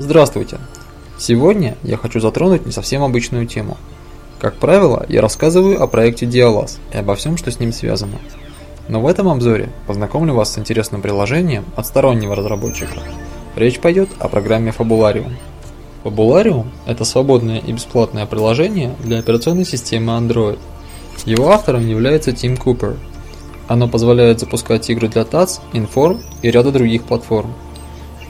Здравствуйте! Сегодня я хочу затронуть не совсем обычную тему. Как правило, я рассказываю о проекте Dialas и обо всем, что с ним связано. Но в этом обзоре познакомлю вас с интересным приложением от стороннего разработчика. Речь пойдет о программе Fabularium. Fabularium – это свободное и бесплатное приложение для операционной системы Android. Его автором является Тим Купер. Оно позволяет запускать игры для TATS, Inform и ряда других платформ.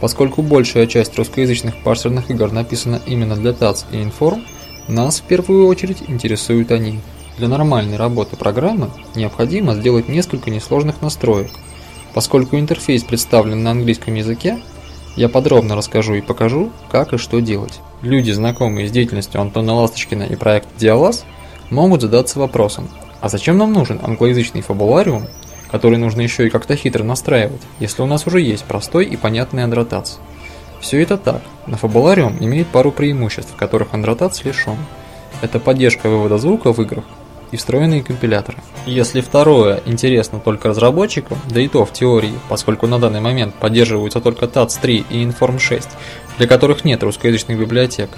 Поскольку большая часть русскоязычных парсерных игр написана именно для TATS и Inform, нас в первую очередь интересуют они. Для нормальной работы программы необходимо сделать несколько несложных настроек. Поскольку интерфейс представлен на английском языке, я подробно расскажу и покажу, как и что делать. Люди, знакомые с деятельностью Антона Ласточкина и проекта Диалаз, могут задаться вопросом, а зачем нам нужен англоязычный фабулариум, который нужно еще и как-то хитро настраивать, если у нас уже есть простой и понятный андротац. Все это так, но фабулариум имеет пару преимуществ, которых андротац лишен. Это поддержка вывода звука в играх и встроенные компиляторы. Если второе интересно только разработчикам, да и то в теории, поскольку на данный момент поддерживаются только TATS3 и Inform 6, для которых нет русскоязычных библиотек,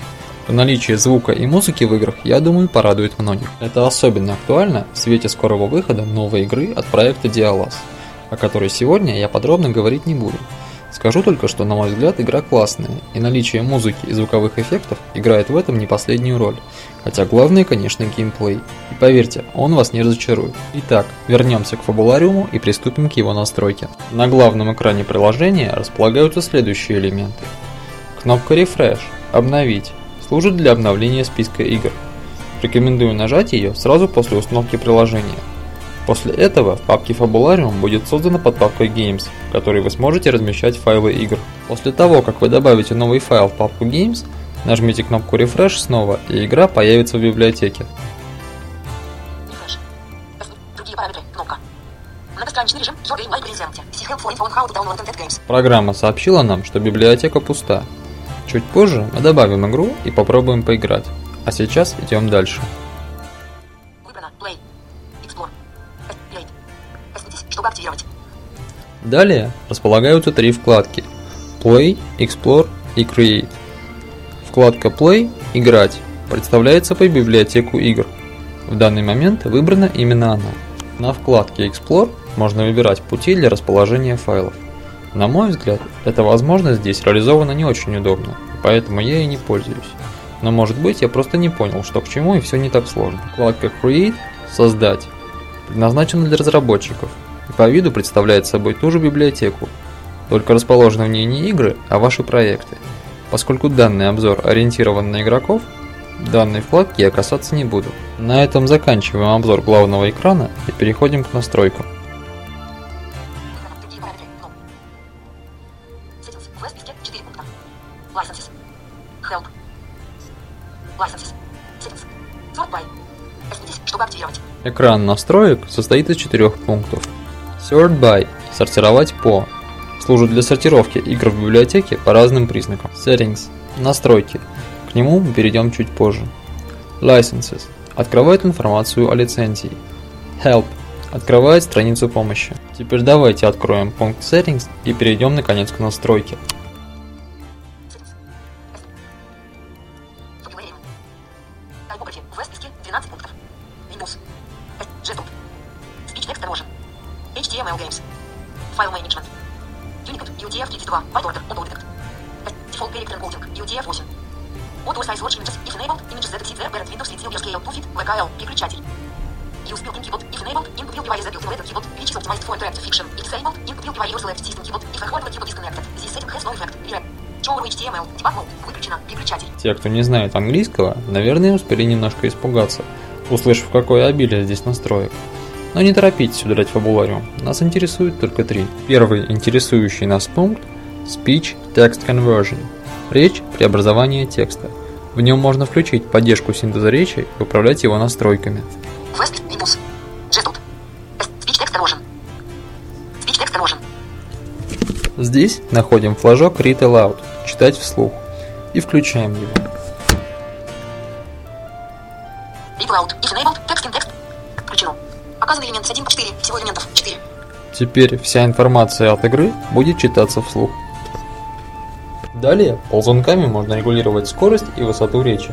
то наличие звука и музыки в играх, я думаю, порадует многих. Это особенно актуально в свете скорого выхода новой игры от проекта Dialas, о которой сегодня я подробно говорить не буду. Скажу только, что на мой взгляд игра классная, и наличие музыки и звуковых эффектов играет в этом не последнюю роль. Хотя главное, конечно, геймплей. И поверьте, он вас не разочарует. Итак, вернемся к фабулариуму и приступим к его настройке. На главном экране приложения располагаются следующие элементы. Кнопка Refresh – обновить служит для обновления списка игр. Рекомендую нажать ее сразу после установки приложения. После этого в папке Fabularium будет создана подпапка Games, в которой вы сможете размещать файлы игр. После того, как вы добавите новый файл в папку Games, нажмите кнопку Refresh снова, и игра появится в библиотеке. Программа сообщила нам, что библиотека пуста, Чуть позже мы добавим игру и попробуем поиграть. А сейчас идем дальше. Далее располагаются три вкладки Play, Explore и Create. Вкладка Play – Играть представляется по библиотеку игр. В данный момент выбрана именно она. На вкладке Explore можно выбирать пути для расположения файлов. На мой взгляд, эта возможность здесь реализована не очень удобно, поэтому я и не пользуюсь. Но может быть я просто не понял, что к чему и все не так сложно. Вкладка Create – Создать предназначена для разработчиков и по виду представляет собой ту же библиотеку, только расположены в ней не игры, а ваши проекты. Поскольку данный обзор ориентирован на игроков, данной вкладки я касаться не буду. На этом заканчиваем обзор главного экрана и переходим к настройкам. Экран настроек состоит из четырех пунктов. Sort by – сортировать по. Служит для сортировки игр в библиотеке по разным признакам. Settings – настройки. К нему мы перейдем чуть позже. Licenses – открывает информацию о лицензии. Help – открывает страницу помощи. Теперь давайте откроем пункт Settings и перейдем наконец к настройке. списке HTML Games. File Management. Unicode UTF-32. Byte Order. Auto Detect. Default Character Encoding. UTF-8. Auto Size Watch Images. If enabled, images that exceed their parent Windows silver scale to fit VKL. Переключатель. Use built-in keyboard. If enabled, input will be via the built-in keyboard, which is optimized for interactive fiction. If disabled, input will be via your select system keyboard. If a hardware keyboard is connected, this setting has no effect. Rewrite. HTML. Debug mode. Выключено. Переключатель. Те, кто не знает английского, наверное, успели немножко испугаться, услышав, какое обилие здесь настроек. Но не торопитесь ударять фабулариум, нас интересует только три. Первый интересующий нас пункт – Speech Text Conversion – речь преобразование текста. В нем можно включить поддержку синтеза речи и управлять его настройками. Text Text. Здесь находим флажок Read Aloud – читать вслух и включаем его. Теперь вся информация от игры будет читаться вслух. Далее ползунками можно регулировать скорость и высоту речи.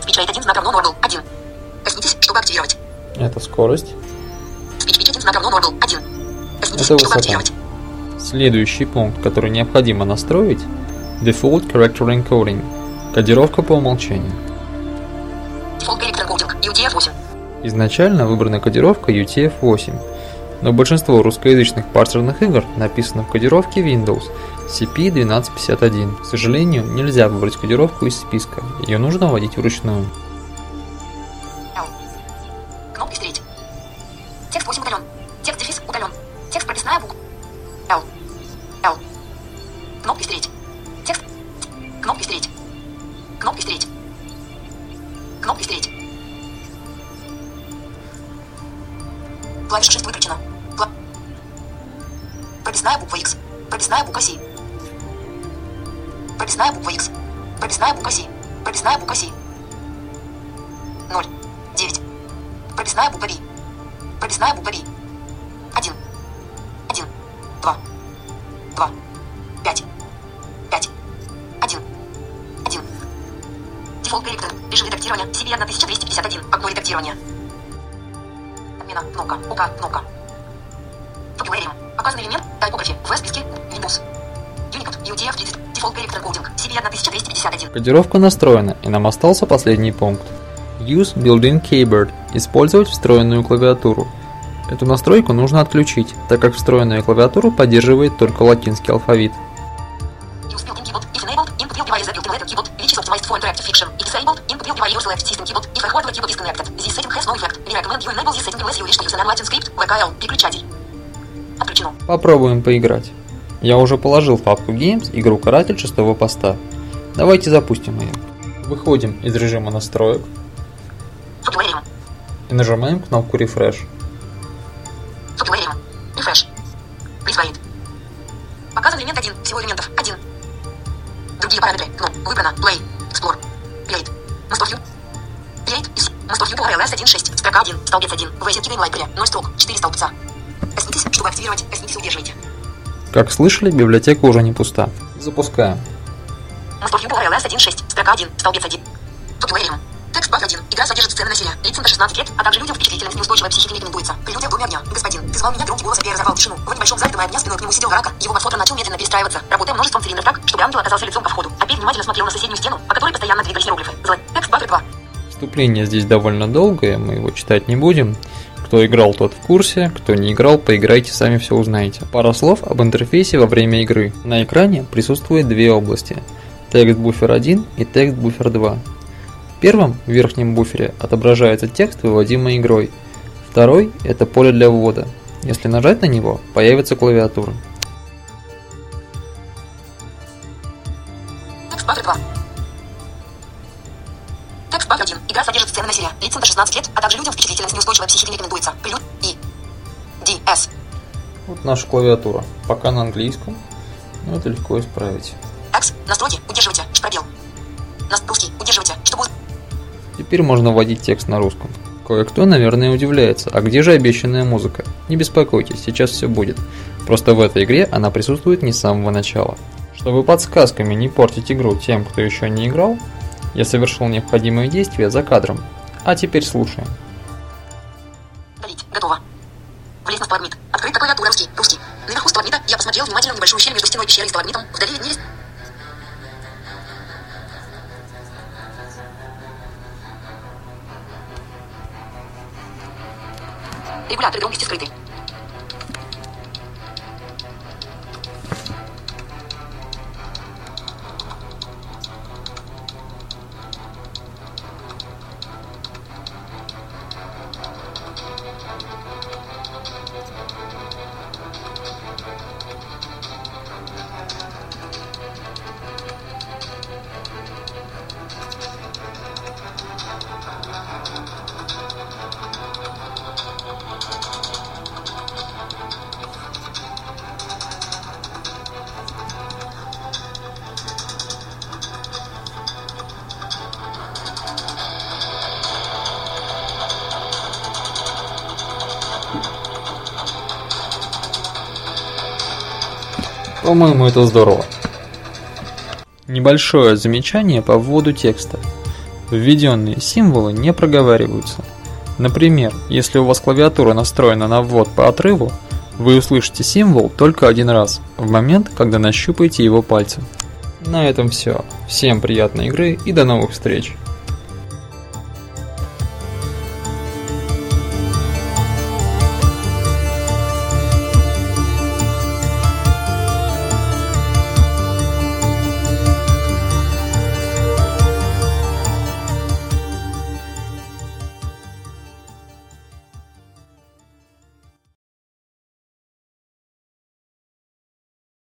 Speech 1 знак равно normal 1. Коснитесь, чтобы активировать. Это скорость. Speech 1 знак равно normal 1. Коснитесь, Это чтобы высота. активировать. Следующий пункт, который необходимо настроить – Default Character Encoding – кодировка по умолчанию. Default Character Encoding UTF-8. Изначально выбрана кодировка UTF-8, но большинство русскоязычных парсерных игр написано в кодировке Windows CP1251. К сожалению, нельзя выбрать кодировку из списка, ее нужно вводить вручную. Клавиша Shift выключена. Кла- Прописная буква X. Прописная буква C. Прописная буква X. Прописная буква C. Прописная буква C. 0. 9. Прописная буква B. Прописная буква B. 1. 1. 2. 2. 5. 5. 1. 1. Дефолт корректор. Режим редактирования. CV 1251. Окно редактирования. Отмена. Кнопка. ОК. Кнопка. Vocabularium. Показанный элемент. Тайпографи. В списке. Windows. Unicode. UTF 30. Дефолт корректор кодинг. CV 1251. Кодировка настроена, и нам остался последний пункт. Use Built-in Keyboard – использовать встроенную клавиатуру. Эту настройку нужно отключить, так как встроенная клавиатура поддерживает только латинский алфавит. Fiction. Disabled, input via your select system keyboard. If a hardware keyboard is connected, this setting has no effect. We recommend you enable this setting unless you wish to use a non-Latin script, VKL, переключатель. Отключено. Попробуем поиграть. Я уже положил в папку Games игру Каратель шестого поста. Давайте запустим ее. Выходим из режима настроек Vocabularium. и нажимаем кнопку Refresh. Vocabularium. Refresh. Wait. Показан элемент 1. Всего элементов 1. Другие параметры. Ну, выбрано. Play. Explore. Create. Must. Create is Must of you LS 1.6. Строка 1. Столбец 1. В Async Library. 0 строк. 4 столбца. Коснитесь, чтобы активировать. Коснитесь, удерживайте. Как слышали, библиотека уже не пуста. Запускаем. Must of you LS 1.6. Строка 1. Столбец 1. Vocabularium. Текст пак 1. Игра содержит сцены насилия. Лицам до 16 лет, а также людям впечатлительным с неустойчивой психикой не рекомендуется. Прелюдия в доме огня. Господин, ты звал меня громкий голос опять разорвал тишину. В небольшом зале дома огня спиной к нему сидел рака. Его морфотор начал медленно перестраиваться, работая множеством цилиндров так, чтобы ангел оказался лицом ко входу. Опять внимательно смотрел на соседнюю стену, по которой постоянно двигались иероглифы. Злой. Текст баффер 2. Вступление здесь довольно долгое, мы его читать не будем. Кто играл, тот в курсе, кто не играл, поиграйте, сами все узнаете. Пара слов об интерфейсе во время игры. На экране присутствует две области. Текст буфер 1 и текст буфер 2. В первом, в верхнем буфере, отображается текст, выводимый игрой. Второй – это поле для ввода. Если нажать на него, появится клавиатура. Текст баффер 2. Текст баффер 1. Игра содержит сцены насилия. Лицам до 16 лет, а также людям впечатлительным с неустойчивой психикой рекомендуется. Прелюд и D, S. Вот наша клавиатура. Пока на английском, но это легко исправить. X. Настройки. Удерживайте. Пробел. Нас русский. Удерживайте. Чтобы Теперь можно вводить текст на русском. Кое-кто, наверное, удивляется, а где же обещанная музыка? Не беспокойтесь, сейчас все будет. Просто в этой игре она присутствует не с самого начала. Чтобы подсказками не портить игру тем, кто еще не играл, я совершил необходимые действия за кадром. А теперь слушаем. Удалить. Готово. Наверху я посмотрел внимательно небольшую щель между стеной пещеры и сталагмитом. Вдали виднелись... Configurar dragão list escrita. По-моему, это здорово. Небольшое замечание по вводу текста. Введенные символы не проговариваются. Например, если у вас клавиатура настроена на ввод по отрыву, вы услышите символ только один раз, в момент, когда нащупаете его пальцем. На этом все. Всем приятной игры и до новых встреч!